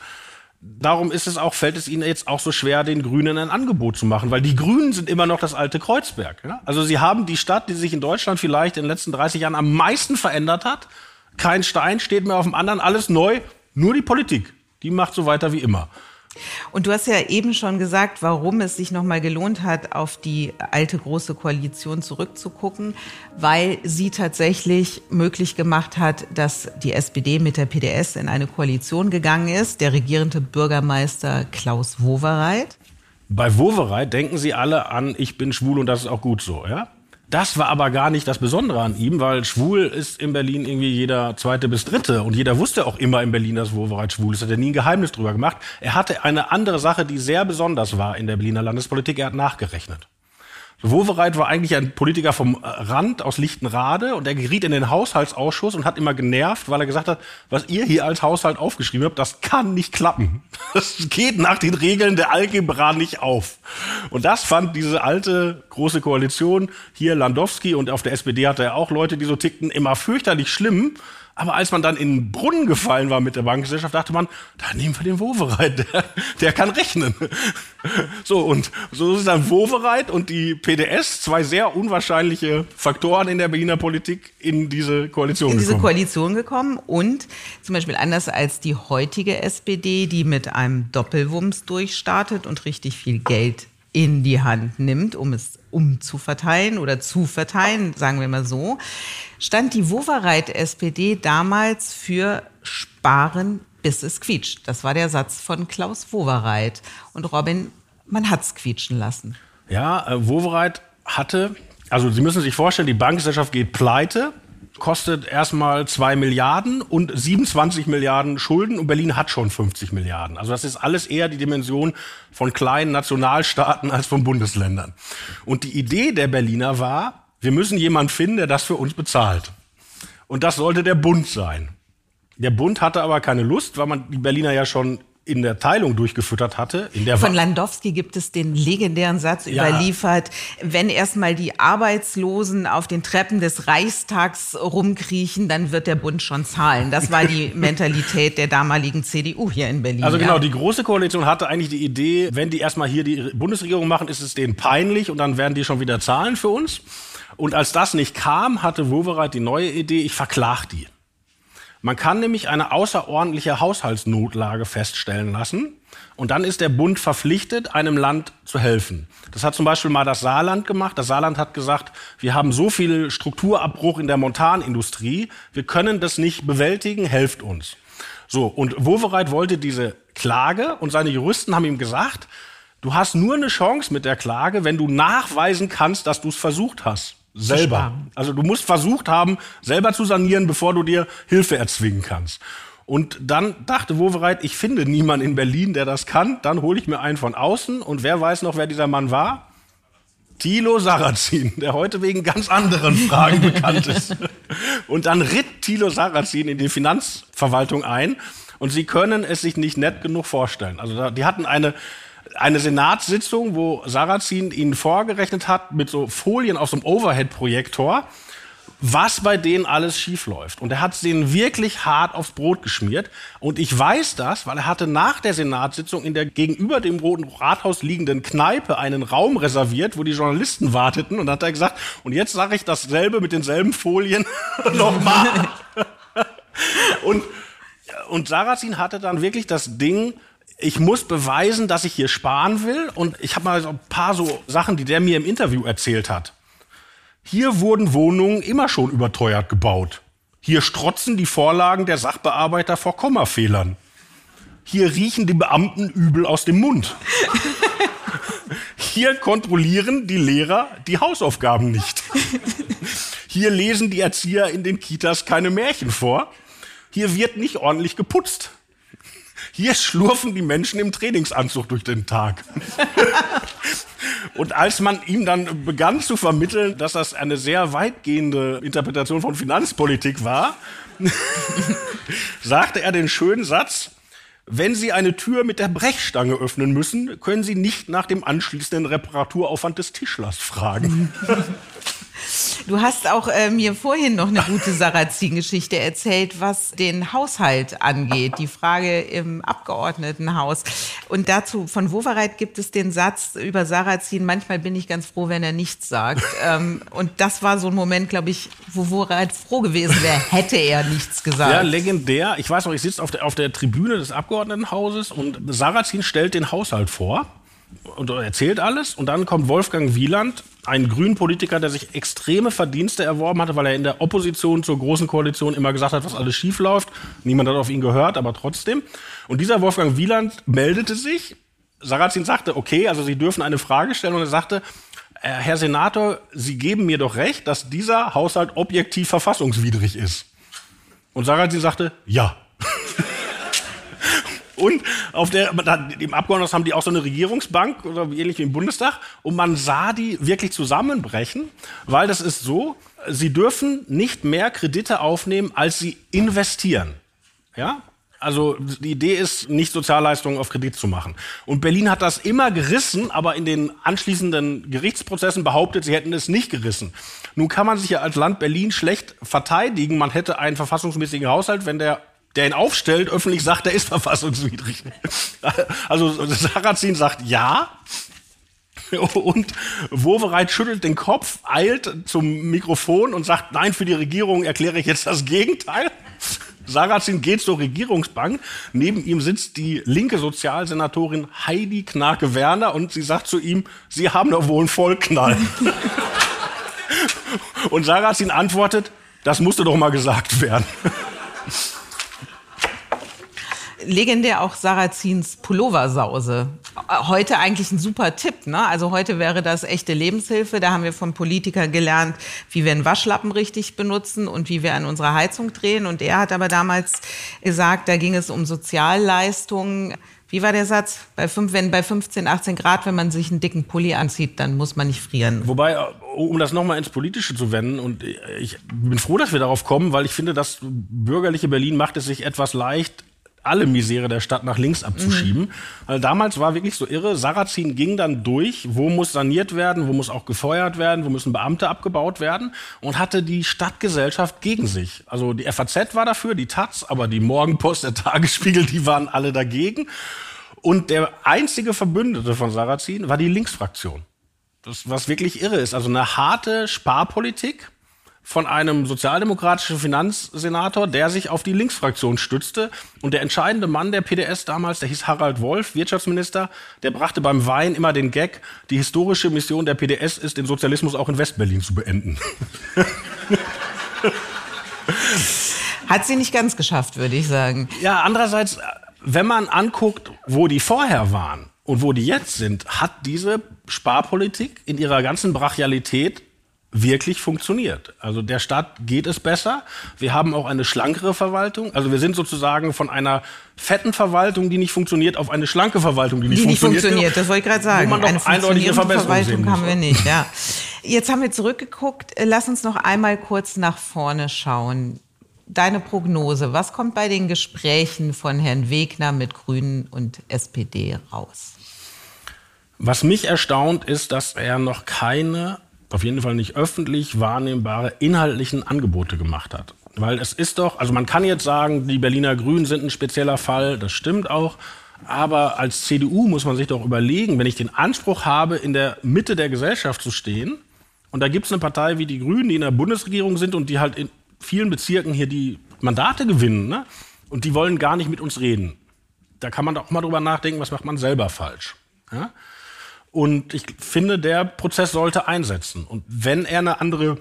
darum ist es auch, fällt es ihnen jetzt auch so schwer, den Grünen ein Angebot zu machen, weil die Grünen sind immer noch das alte Kreuzberg. Ja? Also sie haben die Stadt, die sich in Deutschland vielleicht in den letzten 30 Jahren am meisten verändert hat. Kein Stein steht mehr auf dem anderen, alles neu, nur die Politik. Die macht so weiter wie immer. Und du hast ja eben schon gesagt, warum es sich nochmal gelohnt hat, auf die alte große Koalition zurückzugucken, weil sie tatsächlich möglich gemacht hat, dass die SPD mit der PDS in eine Koalition gegangen ist. Der regierende Bürgermeister Klaus Wowereit. Bei Wovereit denken sie alle an, ich bin schwul und das ist auch gut so, ja? Das war aber gar nicht das Besondere an ihm, weil schwul ist in Berlin irgendwie jeder zweite bis dritte. Und jeder wusste auch immer in Berlin, dass Wovereit schwul ist. Hat er nie ein Geheimnis drüber gemacht. Er hatte eine andere Sache, die sehr besonders war in der Berliner Landespolitik. Er hat nachgerechnet. Wovereit war eigentlich ein Politiker vom Rand aus Lichtenrade und er geriet in den Haushaltsausschuss und hat immer genervt, weil er gesagt hat, was ihr hier als Haushalt aufgeschrieben habt, das kann nicht klappen. Das geht nach den Regeln der Algebra nicht auf. Und das fand diese alte große Koalition, hier Landowski und auf der SPD hatte er auch Leute, die so tickten, immer fürchterlich schlimm. Aber als man dann in den Brunnen gefallen war mit der Bankgesellschaft, dachte man, da nehmen wir den Wovereit, der, <laughs> der kann rechnen. <laughs> So, und so ist dann Wovereit und die PDS, zwei sehr unwahrscheinliche Faktoren in der Berliner Politik, in diese Koalition in diese gekommen. Koalition gekommen und zum Beispiel anders als die heutige SPD, die mit einem Doppelwumms durchstartet und richtig viel Geld in die Hand nimmt, um es umzuverteilen oder zu verteilen, sagen wir mal so, stand die Wowereit-SPD damals für Sparen, bis es quietscht. Das war der Satz von Klaus Wowereit. Und Robin, man hat's quietschen lassen. Ja, äh, Wovereit hatte, also Sie müssen sich vorstellen, die Bankgesellschaft geht pleite kostet erstmal 2 Milliarden und 27 Milliarden Schulden und Berlin hat schon 50 Milliarden. Also das ist alles eher die Dimension von kleinen Nationalstaaten als von Bundesländern. Und die Idee der Berliner war, wir müssen jemanden finden, der das für uns bezahlt. Und das sollte der Bund sein. Der Bund hatte aber keine Lust, weil man die Berliner ja schon in der Teilung durchgefüttert hatte. In der Von Landowski gibt es den legendären Satz Ja. überliefert, wenn erstmal die Arbeitslosen auf den Treppen des Reichstags rumkriechen, dann wird der Bund schon zahlen. Das war die <laughs> Mentalität der damaligen CDU hier in Berlin. Also genau, die Große Koalition hatte eigentlich die Idee, wenn die erstmal hier die Bundesregierung machen, ist es denen peinlich und dann werden die schon wieder zahlen für uns. Und als das nicht kam, hatte Wowereit die neue Idee, ich verklag die. Man kann nämlich eine außerordentliche Haushaltsnotlage feststellen lassen und dann ist der Bund verpflichtet, einem Land zu helfen. Das hat zum Beispiel mal das Saarland gemacht. Das Saarland hat gesagt, wir haben so viel Strukturabbruch in der Montanindustrie, wir können das nicht bewältigen, helft uns. So, und Wowereit wollte diese Klage und seine Juristen haben ihm gesagt, du hast nur eine Chance mit der Klage, wenn du nachweisen kannst, dass du es versucht hast. Selber. sparen. Also du musst versucht haben, selber zu sanieren, bevor du dir Hilfe erzwingen kannst. Und dann dachte Wowereit, ich finde niemanden in Berlin, der das kann. Dann hole ich mir einen von außen. Und wer weiß noch, wer dieser Mann war? Thilo Sarrazin, <laughs> der heute wegen ganz anderen Fragen <laughs> bekannt ist. Und dann ritt Thilo Sarrazin in die Finanzverwaltung ein. Und Sie können es sich nicht nett genug vorstellen. Also die hatten eine, eine Senatssitzung, wo Sarrazin ihnen vorgerechnet hat mit so Folien aus dem Overhead-Projektor, was bei denen alles schiefläuft. Und er hat denen wirklich hart aufs Brot geschmiert. Und ich weiß das, weil er hatte nach der Senatssitzung in der gegenüber dem Roten Rathaus liegenden Kneipe einen Raum reserviert, wo die Journalisten warteten. Und hat er gesagt, und jetzt sage ich dasselbe mit denselben Folien <laughs> nochmal. <laughs> und, und Sarrazin hatte dann wirklich das Ding, ich muss beweisen, dass ich hier sparen will. Und ich habe mal so ein paar so Sachen, die der mir im Interview erzählt hat. Hier wurden Wohnungen immer schon überteuert gebaut. Hier strotzen die Vorlagen der Sachbearbeiter vor Kommafehlern. Hier riechen die Beamten übel aus dem Mund. Hier kontrollieren die Lehrer die Hausaufgaben nicht. Hier lesen die Erzieher in den Kitas keine Märchen vor. Hier wird nicht ordentlich geputzt. Hier schlurfen die Menschen im Trainingsanzug durch den Tag. Und als man ihm dann begann zu vermitteln, dass das eine sehr weitgehende Interpretation von Finanzpolitik war, <laughs> sagte er den schönen Satz, wenn Sie eine Tür mit der Brechstange öffnen müssen, können Sie nicht nach dem anschließenden Reparaturaufwand des Tischlers fragen. <laughs> Du hast auch äh, mir vorhin noch eine gute Sarrazin-Geschichte erzählt, was den Haushalt angeht, die Frage im Abgeordnetenhaus. Und dazu von Wowereit gibt es den Satz über Sarrazin, manchmal bin ich ganz froh, wenn er nichts sagt. <laughs> ähm, und das war so ein Moment, glaube ich, wo Wowereit froh gewesen wäre, hätte er nichts gesagt. Ja, legendär. Ich weiß noch, ich sitze auf der, auf der Tribüne des Abgeordnetenhauses und Sarrazin stellt den Haushalt vor und erzählt alles. Und dann kommt Wolfgang Wieland, ein Grünpolitiker, der sich extreme Verdienste erworben hatte, weil er in der Opposition zur Großen Koalition immer gesagt hat, was alles schief läuft. Niemand hat auf ihn gehört, aber trotzdem. Und dieser Wolfgang Wieland meldete sich. Sarrazin sagte, okay, also Sie dürfen eine Frage stellen. Und er sagte, äh, Herr Senator, Sie geben mir doch recht, dass dieser Haushalt objektiv verfassungswidrig ist. Und Sarrazin sagte, ja. <laughs> Und auf der, im Abgeordnetenhaus haben die auch so eine Regierungsbank, oder ähnlich wie im Bundestag, und man sah die wirklich zusammenbrechen, weil das ist so, sie dürfen nicht mehr Kredite aufnehmen, als sie investieren. Ja? Also die Idee ist, nicht Sozialleistungen auf Kredit zu machen. Und Berlin hat das immer gerissen, aber in den anschließenden Gerichtsprozessen behauptet, sie hätten es nicht gerissen. Nun kann man sich ja als Land Berlin schlecht verteidigen. Man hätte einen verfassungsmäßigen Haushalt, wenn der der ihn aufstellt, öffentlich sagt, er ist <laughs> verfassungswidrig. Also Sarrazin sagt ja. Und Wowereit schüttelt den Kopf, eilt zum Mikrofon und sagt, nein, für die Regierung erkläre ich jetzt das Gegenteil. Sarrazin geht zur Regierungsbank. Neben ihm sitzt die linke Sozialsenatorin Heidi Knake-Werner und sie sagt zu ihm, Sie haben doch wohl einen Vollknall. <laughs> und Sarrazin antwortet, das musste doch mal gesagt werden. Legendär auch Sarrazins Pulloversause. heute eigentlich ein super Tipp. Ne? Also heute wäre das echte Lebenshilfe. Da haben wir von Politikern gelernt, wie wir einen Waschlappen richtig benutzen und wie wir an unserer Heizung drehen. Und er hat aber damals gesagt, da ging es um Sozialleistungen. Wie war der Satz? Bei, fünf, wenn bei 15, 18 Grad, wenn man sich einen dicken Pulli anzieht, dann muss man nicht frieren. Wobei, um das nochmal ins Politische zu wenden, und ich bin froh, dass wir darauf kommen, weil ich finde, das bürgerliche Berlin macht es sich etwas leicht, alle Misere der Stadt nach links abzuschieben. Mhm. Weil damals war wirklich so irre. Sarrazin ging dann durch, wo muss saniert werden, wo muss auch gefeuert werden, wo müssen Beamte abgebaut werden und hatte die Stadtgesellschaft gegen sich. Also die FAZ war dafür, die Taz, aber die Morgenpost, der Tagesspiegel, die waren alle dagegen. Und der einzige Verbündete von Sarrazin war die Linksfraktion. Das, was wirklich irre ist. Also eine harte Sparpolitik von einem sozialdemokratischen Finanzsenator, der sich auf die Linksfraktion stützte. Und der entscheidende Mann der PDS damals, der hieß Harald Wolf, Wirtschaftsminister, der brachte beim Wein immer den Gag, die historische Mission der PDS ist, den Sozialismus auch in Westberlin zu beenden. <laughs> Hat sie nicht ganz geschafft, würde ich sagen. Ja, andererseits, wenn man anguckt, wo die vorher waren und wo die jetzt sind, hat diese Sparpolitik in ihrer ganzen Brachialität wirklich funktioniert. Also der Stadt geht es besser. Wir haben auch eine schlankere Verwaltung. Also wir sind sozusagen von einer fetten Verwaltung, die nicht funktioniert, auf eine schlanke Verwaltung, die nicht die funktioniert. Die nicht funktioniert, das wollte ich gerade sagen. Eine eindeutige Verwaltung haben wir nicht. Ja. Jetzt haben wir zurückgeguckt. Lass uns noch einmal kurz nach vorne schauen. Deine Prognose, was kommt bei den Gesprächen von Herrn Wegner mit Grünen und SPD raus? Was mich erstaunt, ist, dass er noch keine auf jeden Fall nicht öffentlich wahrnehmbare inhaltlichen Angebote gemacht hat. Weil es ist doch, also man kann jetzt sagen, die Berliner Grünen sind ein spezieller Fall, das stimmt auch. Aber als CDU muss man sich doch überlegen, wenn ich den Anspruch habe, in der Mitte der Gesellschaft zu stehen, und da gibt es eine Partei wie die Grünen, die in der Bundesregierung sind und die halt in vielen Bezirken hier die Mandate gewinnen, ne? und die wollen gar nicht mit uns reden. Da kann man doch mal drüber nachdenken, was macht man selber falsch. Ja? Und ich finde, der Prozess sollte einsetzen. Und wenn er eine andere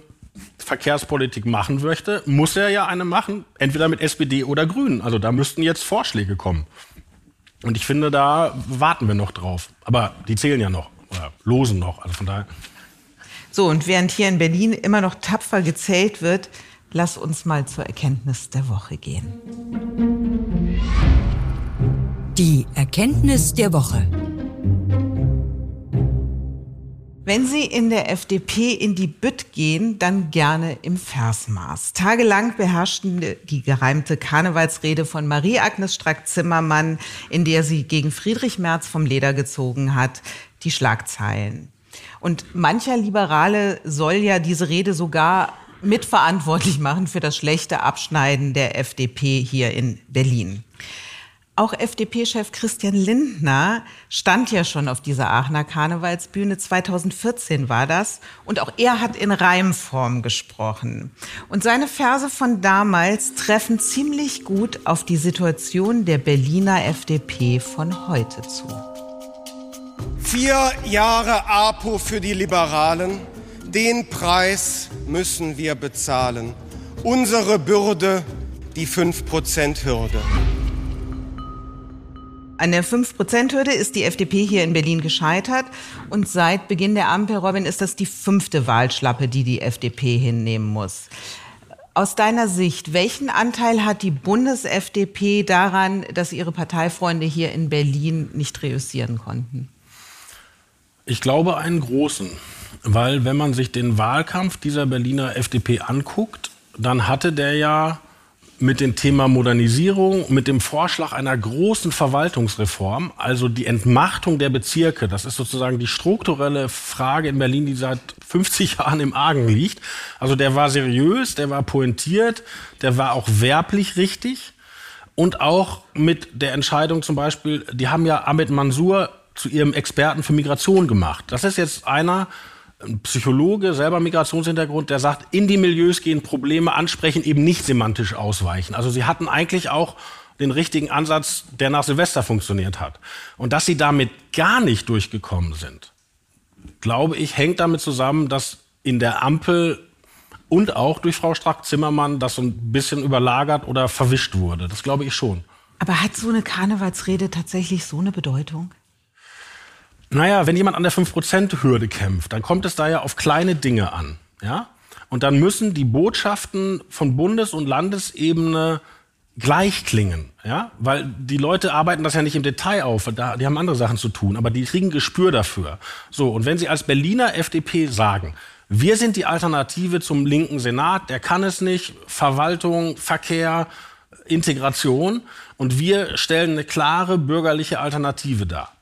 Verkehrspolitik machen möchte, muss er ja eine machen, entweder mit SPD oder Grünen. Also da müssten jetzt Vorschläge kommen. Und ich finde, da warten wir noch drauf. Aber die zählen ja noch oder losen noch. Also von daher. So, und während hier in Berlin immer noch tapfer gezählt wird, lass uns mal zur Erkenntnis der Woche gehen. Die Erkenntnis der Woche. Wenn Sie in der FDP in die Bütt gehen, dann gerne im Versmaß. Tagelang beherrschten die gereimte Karnevalsrede von Marie-Agnes Strack-Zimmermann, in der sie gegen Friedrich Merz vom Leder gezogen hat, die Schlagzeilen. Und mancher Liberale soll ja diese Rede sogar mitverantwortlich machen für das schlechte Abschneiden der FDP hier in Berlin. Auch FDP-Chef Christian Lindner stand ja schon auf dieser Aachener Karnevalsbühne. 2014 war das. Und auch er hat in Reimform gesprochen. Und seine Verse von damals treffen ziemlich gut auf die Situation der Berliner FDP von heute zu. Vier Jahre APO für die Liberalen. Den Preis müssen wir bezahlen. Unsere Bürde, die 5%-Hürde. An der 5-Prozent-Hürde ist die FDP hier in Berlin gescheitert. Und seit Beginn der Ampel, Robin, ist das die fünfte Wahlschlappe, die die FDP hinnehmen muss. Aus deiner Sicht, welchen Anteil hat die Bundes-FDP daran, dass ihre Parteifreunde hier in Berlin nicht reüssieren konnten? Ich glaube einen großen. Weil wenn man sich den Wahlkampf dieser Berliner FDP anguckt, dann hatte der ja mit dem Thema Modernisierung, mit dem Vorschlag einer großen Verwaltungsreform, also die Entmachtung der Bezirke. Das ist sozusagen die strukturelle Frage in Berlin, die seit 50 <laughs> Jahren im Argen liegt. Also der war seriös, der war pointiert, der war auch werblich richtig. Und auch mit der Entscheidung zum Beispiel, die haben ja Ahmed Mansour zu ihrem Experten für Migration gemacht. Das ist jetzt einer, ein Psychologe, selber Migrationshintergrund, der sagt, in die Milieus gehen, Probleme ansprechen, eben nicht semantisch ausweichen. Also sie hatten eigentlich auch den richtigen Ansatz, der nach Silvester funktioniert hat. Und dass sie damit gar nicht durchgekommen sind, glaube ich, hängt damit zusammen, dass in der Ampel und auch durch Frau Strack-Zimmermann das so ein bisschen überlagert oder verwischt wurde. Das glaube ich schon. Aber hat so eine Karnevalsrede tatsächlich so eine Bedeutung? Naja, wenn jemand an der 5%-Hürde kämpft, dann kommt es da ja auf kleine Dinge an. Ja? Und dann müssen die Botschaften von Bundes- und Landesebene gleich klingen, ja, weil die Leute arbeiten das ja nicht im Detail auf, die haben andere Sachen zu tun, aber die kriegen Gespür dafür. So, und wenn Sie als Berliner FDP sagen, wir sind die Alternative zum linken Senat, der kann es nicht, Verwaltung, Verkehr, Integration, und wir stellen eine klare bürgerliche Alternative dar.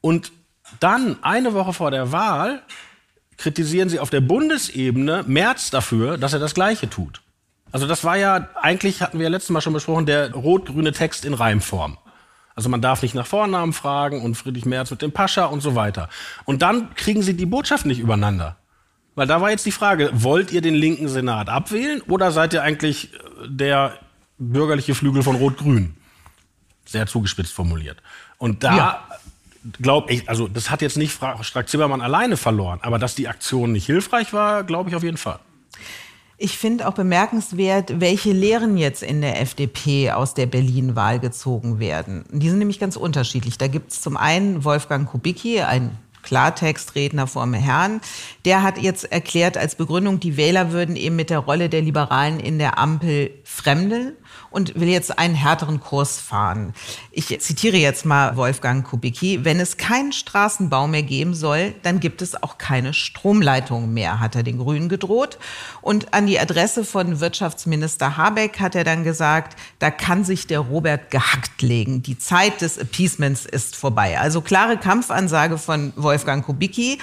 Und dann, eine Woche vor der Wahl, kritisieren Sie auf der Bundesebene Merz dafür, dass er das Gleiche tut. Also das war ja, eigentlich hatten wir ja letztes Mal schon besprochen, der rot-grüne Text in Reimform. Also man darf nicht nach Vornamen fragen und Friedrich Merz mit dem Pascha und so weiter. Und dann kriegen sie die Botschaft nicht übereinander. Weil da war jetzt die Frage, wollt ihr den linken Senat abwählen oder seid ihr eigentlich äh, der bürgerliche Flügel von Rot-Grün? Sehr zugespitzt formuliert. Und da ja. Glaube ich, also das hat jetzt nicht Strack-Zimmermann alleine verloren, aber dass die Aktion nicht hilfreich war, glaube ich auf jeden Fall. Ich finde auch bemerkenswert, welche Lehren jetzt in der FDP aus der Berlin-Wahl gezogen werden. Die sind nämlich ganz unterschiedlich. Da gibt es zum einen Wolfgang Kubicki, ein Klartextredner vorm Herrn, der hat jetzt erklärt als Begründung, die Wähler würden eben mit der Rolle der Liberalen in der Ampel fremdeln und will jetzt einen härteren Kurs fahren. Ich zitiere jetzt mal Wolfgang Kubicki. Wenn es keinen Straßenbau mehr geben soll, dann gibt es auch keine Stromleitungen mehr, hat er den Grünen gedroht. Und an die Adresse von Wirtschaftsminister Habeck hat er dann gesagt, da kann sich der Robert gehackt legen. Die Zeit des Appeasements ist vorbei. Also klare Kampfansage von Wolfgang Kubicki.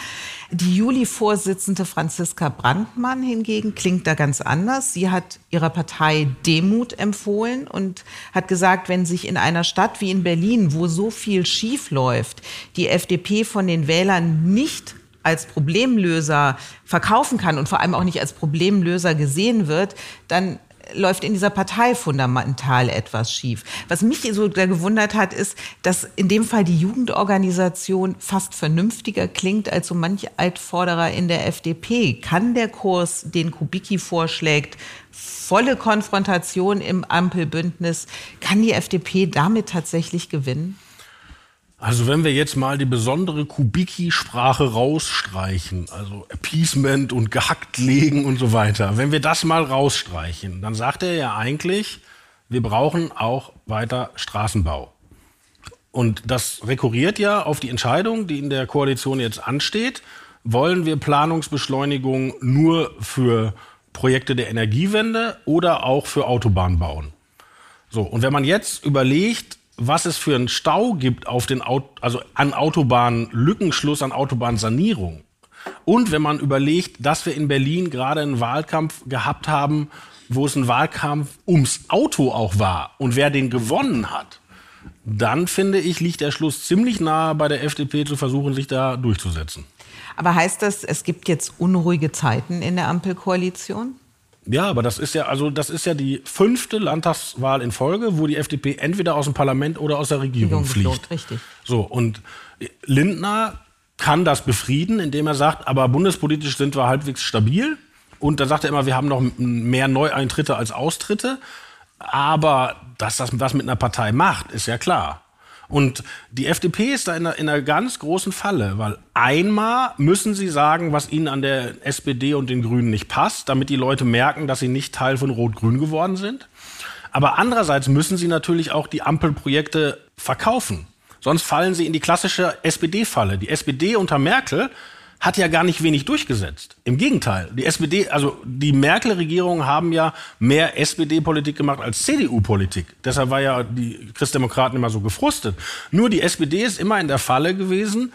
Die Juli-Vorsitzende Franziska Brandmann hingegen klingt da ganz anders. Sie hat ihrer Partei Demut empfohlen und hat gesagt, wenn sich in einer Stadt wie in Berlin, wo so viel schief läuft, die FDP von den Wählern nicht als Problemlöser verkaufen kann und vor allem auch nicht als Problemlöser gesehen wird, dann läuft in dieser Partei fundamental etwas schief. Was mich so gewundert hat, ist, dass in dem Fall die Jugendorganisation fast vernünftiger klingt als so manch Altvorderer in der FDP. Kann der Kurs, den Kubicki vorschlägt, volle Konfrontation im Ampelbündnis, kann die FDP damit tatsächlich gewinnen? Also wenn wir jetzt mal die besondere Kubicki-Sprache rausstreichen, also Appeasement und gehackt legen und so weiter, wenn wir das mal rausstreichen, dann sagt er ja eigentlich, wir brauchen auch weiter Straßenbau. Und das rekurriert ja auf die Entscheidung, die in der Koalition jetzt ansteht. Wollen wir Planungsbeschleunigung nur für Projekte der Energiewende oder auch für Autobahn bauen? So, und wenn man jetzt überlegt, was es für einen Stau gibt auf den Auto, also an Autobahnen, Lückenschluss an Autobahnsanierung. Und wenn man überlegt, dass wir in Berlin gerade einen Wahlkampf gehabt haben, wo es ein Wahlkampf ums Auto auch war und wer den gewonnen hat, dann finde ich, liegt der Schluss ziemlich nahe bei der FDP zu versuchen, sich da durchzusetzen. Aber heißt das, es gibt jetzt unruhige Zeiten in der Ampelkoalition? Ja, aber das ist ja, also das ist ja die fünfte Landtagswahl in Folge, wo die FDP entweder aus dem Parlament oder aus der Regierung, Regierung fliegt. Gefloht, richtig. So, und Lindner kann das befrieden, indem er sagt, aber bundespolitisch sind wir halbwegs stabil. Und dann sagt er immer, wir haben noch mehr Neueintritte als Austritte. Aber dass das was mit einer Partei macht, ist ja klar. Und die FDP ist da in einer, in einer, ganz großen Falle, weil einmal müssen sie sagen, was ihnen an der SPD und den Grünen nicht passt, damit die Leute merken, dass sie nicht Teil von Rot-Grün geworden sind. Aber andererseits müssen sie natürlich auch die Ampelprojekte verkaufen. Sonst fallen sie in die klassische SPD-Falle. Die SPD unter Merkel hat ja gar nicht wenig durchgesetzt. Im Gegenteil, die SPD, also die Merkel-Regierung haben ja mehr SPD-Politik gemacht als CDU-Politik. Deshalb war ja die Christdemokraten immer so gefrustet. Nur die SPD ist immer in der Falle gewesen,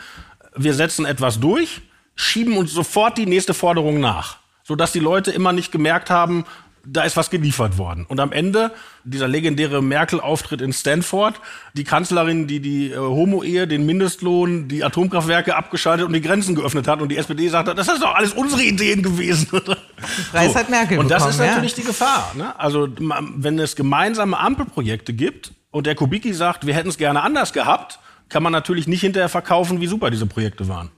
wir setzen etwas durch, schieben uns sofort die nächste Forderung nach, sodass die Leute immer nicht gemerkt haben, da ist was geliefert worden. Und am Ende dieser legendäre Merkel-Auftritt in Stanford, die Kanzlerin, die die äh, Homo-Ehe, den Mindestlohn, die Atomkraftwerke abgeschaltet und die Grenzen geöffnet hat und die SPD sagt, das ist doch alles unsere Ideen gewesen. <laughs> Preis so. hat Merkel Und das bekommen, ist natürlich ja. die Gefahr. Ne? Also wenn es gemeinsame Ampelprojekte gibt und der Kubicki sagt, wir hätten es gerne anders gehabt, kann man natürlich nicht hinterher verkaufen, wie super diese Projekte waren.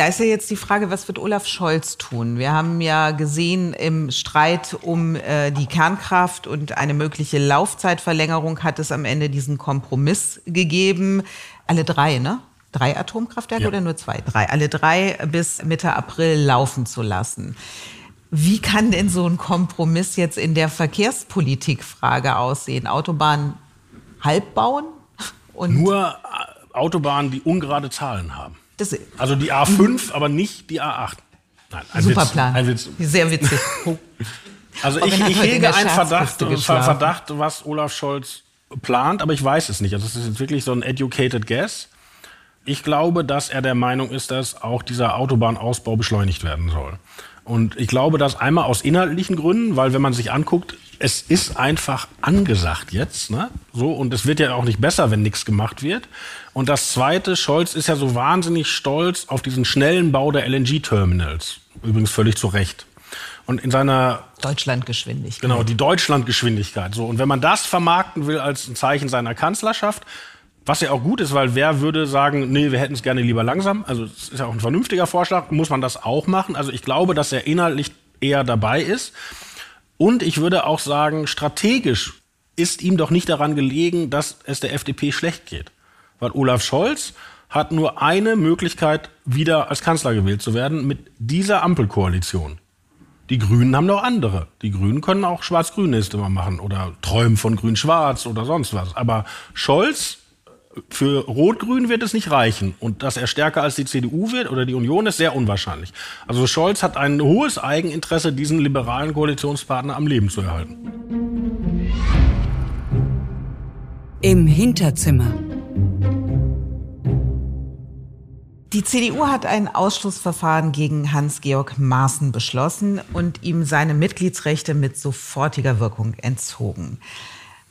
Da ist ja jetzt die Frage, was wird Olaf Scholz tun? Wir haben ja gesehen, im Streit um äh, die Kernkraft und eine mögliche Laufzeitverlängerung hat es am Ende diesen Kompromiss gegeben. Alle drei, ne? drei Atomkraftwerke Ja. oder nur zwei? Drei. Alle drei bis Mitte April laufen zu lassen. Wie kann denn so ein Kompromiss jetzt in der Verkehrspolitikfrage aussehen? Autobahnen halb bauen? <laughs> Und Nur äh, Autobahnen, die ungerade Zahlen haben. Das, Also die A5, aber nicht die A8. Nein, ein super Witz, Plan. Ein Witz. Sehr witzig. <laughs> Also Robin ich, ich hege einen Verdacht, geschlafen. Verdacht, was Olaf Scholz plant, aber ich weiß es nicht. Also es ist jetzt wirklich so ein educated guess. Ich glaube, dass er der Meinung ist, dass auch dieser Autobahnausbau beschleunigt werden soll. Und ich glaube das einmal aus inhaltlichen Gründen, weil wenn man sich anguckt, es ist einfach angesagt jetzt, ne? So und es wird ja auch nicht besser, wenn nichts gemacht wird. Und das Zweite, Scholz ist ja so wahnsinnig stolz auf diesen schnellen Bau der LNG-Terminals. Übrigens völlig zu Recht. Und in seiner Deutschlandgeschwindigkeit. Genau, die Deutschlandgeschwindigkeit. So. Und wenn man das vermarkten will als ein Zeichen seiner Kanzlerschaft, was ja auch gut ist, weil wer würde sagen, nee, wir hätten es gerne lieber langsam, also es ist ja auch ein vernünftiger Vorschlag, muss man das auch machen. Also ich glaube, dass er inhaltlich eher dabei ist. Und ich würde auch sagen, strategisch ist ihm doch nicht daran gelegen, dass es der FDP schlecht geht. Weil Olaf Scholz hat nur eine Möglichkeit, wieder als Kanzler gewählt zu werden mit dieser Ampelkoalition. Die Grünen haben noch andere. Die Grünen können auch Schwarz-Grün nächste machen oder träumen von Grün-Schwarz oder sonst was. Aber Scholz, für Rot-Grün wird es nicht reichen. Und dass er stärker als die CDU wird oder die Union ist sehr unwahrscheinlich. Also Scholz hat ein hohes Eigeninteresse, diesen liberalen Koalitionspartner am Leben zu erhalten. Im Hinterzimmer. Die CDU hat ein Ausschlussverfahren gegen Hans-Georg Maaßen beschlossen und ihm seine Mitgliedsrechte mit sofortiger Wirkung entzogen.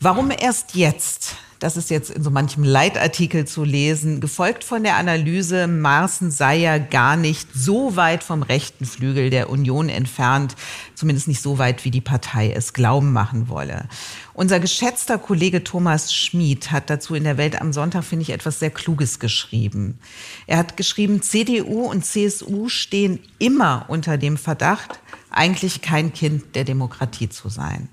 Warum erst jetzt? Das ist jetzt in so manchem Leitartikel zu lesen, gefolgt von der Analyse, Maaßen sei ja gar nicht so weit vom rechten Flügel der Union entfernt, zumindest nicht so weit, wie die Partei es glauben machen wolle. Unser geschätzter Kollege Thomas Schmid hat dazu in der Welt am Sonntag, finde ich, etwas sehr Kluges geschrieben. Er hat geschrieben, CDU und CSU stehen immer unter dem Verdacht, eigentlich kein Kind der Demokratie zu sein.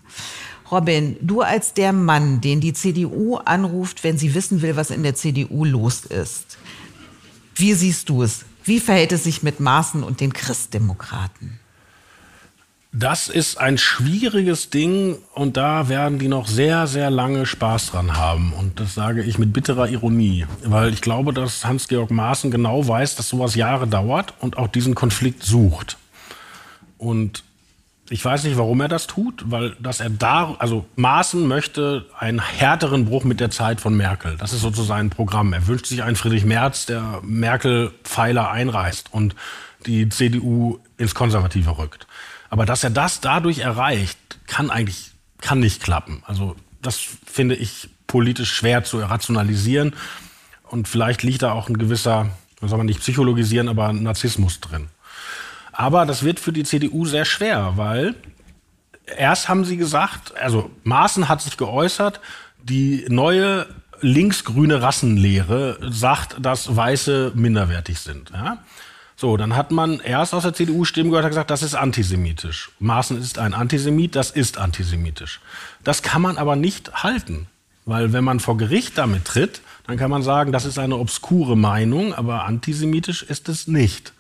Robin, du als der Mann, den die CDU anruft, wenn sie wissen will, was in der CDU los ist. Wie siehst du es? Wie verhält es sich mit Maaßen und den Christdemokraten? Das ist ein schwieriges Ding und da werden die noch sehr, sehr lange Spaß dran haben. Und das sage ich mit bitterer Ironie, weil ich glaube, dass Hans-Georg Maaßen genau weiß, dass sowas Jahre dauert und auch diesen Konflikt sucht. Und ich weiß nicht, warum er das tut, weil dass er da, also Maaßen möchte einen härteren Bruch mit der Zeit von Merkel. Das ist sozusagen ein Programm. Er wünscht sich einen Friedrich Merz, der Merkel-Pfeiler einreißt und die CDU ins Konservative rückt. Aber dass er das dadurch erreicht, kann eigentlich, kann nicht klappen. Also das finde ich politisch schwer zu rationalisieren. Und vielleicht liegt da auch ein gewisser, soll man nicht psychologisieren, aber Narzissmus drin. Aber das wird für die CDU sehr schwer, weil erst haben sie gesagt, also Maaßen hat sich geäußert, die neue linksgrüne Rassenlehre sagt, dass Weiße minderwertig sind. Ja? So, dann hat man erst aus der CDU Stimmen gehört, hat gesagt, das ist antisemitisch. Maaßen ist ein Antisemit, das ist antisemitisch. Das kann man aber nicht halten, weil wenn man vor Gericht damit tritt, dann kann man sagen, das ist eine obskure Meinung, aber antisemitisch ist es nicht.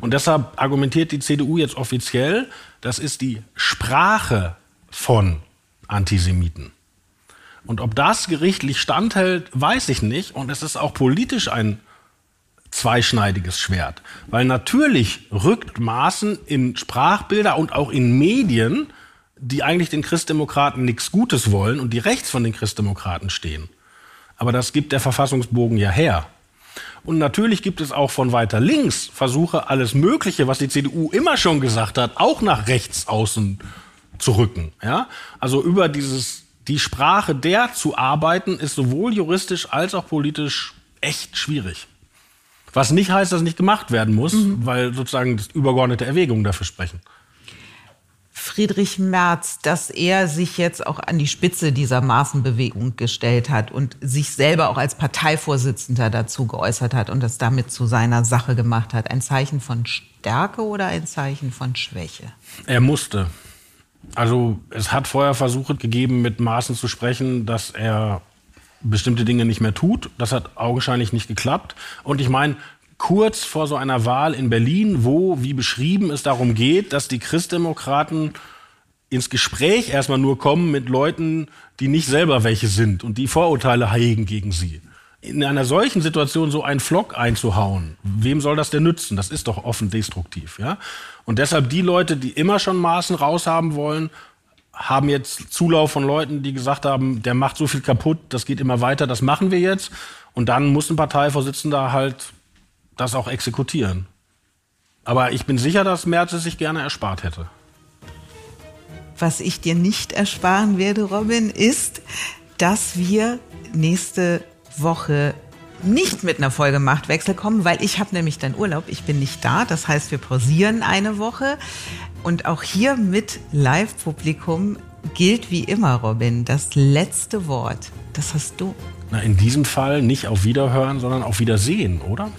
Und deshalb argumentiert die CDU jetzt offiziell, das ist die Sprache von Antisemiten. Und ob das gerichtlich standhält, weiß ich nicht. Und es ist auch politisch ein zweischneidiges Schwert. Weil natürlich rückt Maaßen in Sprachbilder und auch in Medien, die eigentlich den Christdemokraten nichts Gutes wollen und die rechts von den Christdemokraten stehen. Aber das gibt der Verfassungsbogen ja her. Und natürlich gibt es auch von weiter links Versuche, alles Mögliche, was die CDU immer schon gesagt hat, auch nach rechts außen zu rücken. Ja? Also über dieses, die Sprache der zu arbeiten, ist sowohl juristisch als auch politisch echt schwierig. Was nicht heißt, dass nicht gemacht werden muss, weil sozusagen übergeordnete Erwägungen dafür sprechen. Friedrich Merz, dass er sich jetzt auch an die Spitze dieser Maßenbewegung gestellt hat und sich selber auch als Parteivorsitzender dazu geäußert hat und das damit zu seiner Sache gemacht hat. Ein Zeichen von Stärke oder ein Zeichen von Schwäche? Er musste. Also es hat vorher Versuche gegeben, mit Maaßen zu sprechen, dass er bestimmte Dinge nicht mehr tut. Das hat augenscheinlich nicht geklappt. Und ich meine, kurz vor so einer Wahl in Berlin, wo, wie beschrieben, es darum geht, dass die Christdemokraten ins Gespräch erstmal nur kommen mit Leuten, die nicht selber welche sind und die Vorurteile hegen gegen sie. In einer solchen Situation so einen Flock einzuhauen, wem soll das denn nützen? Das ist doch offen destruktiv, ja? Und deshalb die Leute, die immer schon Maßen raushaben wollen, haben jetzt Zulauf von Leuten, die gesagt haben, der macht so viel kaputt, das geht immer weiter, das machen wir jetzt. Und dann muss ein Parteivorsitzender halt das auch exekutieren. Aber ich bin sicher, dass Merz es sich gerne erspart hätte. Was ich dir nicht ersparen werde, Robin, ist, dass wir nächste Woche nicht mit einer Folge Machtwechsel kommen, weil ich habe nämlich dann Urlaub, ich bin nicht da. Das heißt, wir pausieren eine Woche. Und auch hier mit Live-Publikum gilt wie immer, Robin, das letzte Wort. Das hast du. Na, in diesem Fall nicht auf Wiederhören, sondern auf Wiedersehen, oder?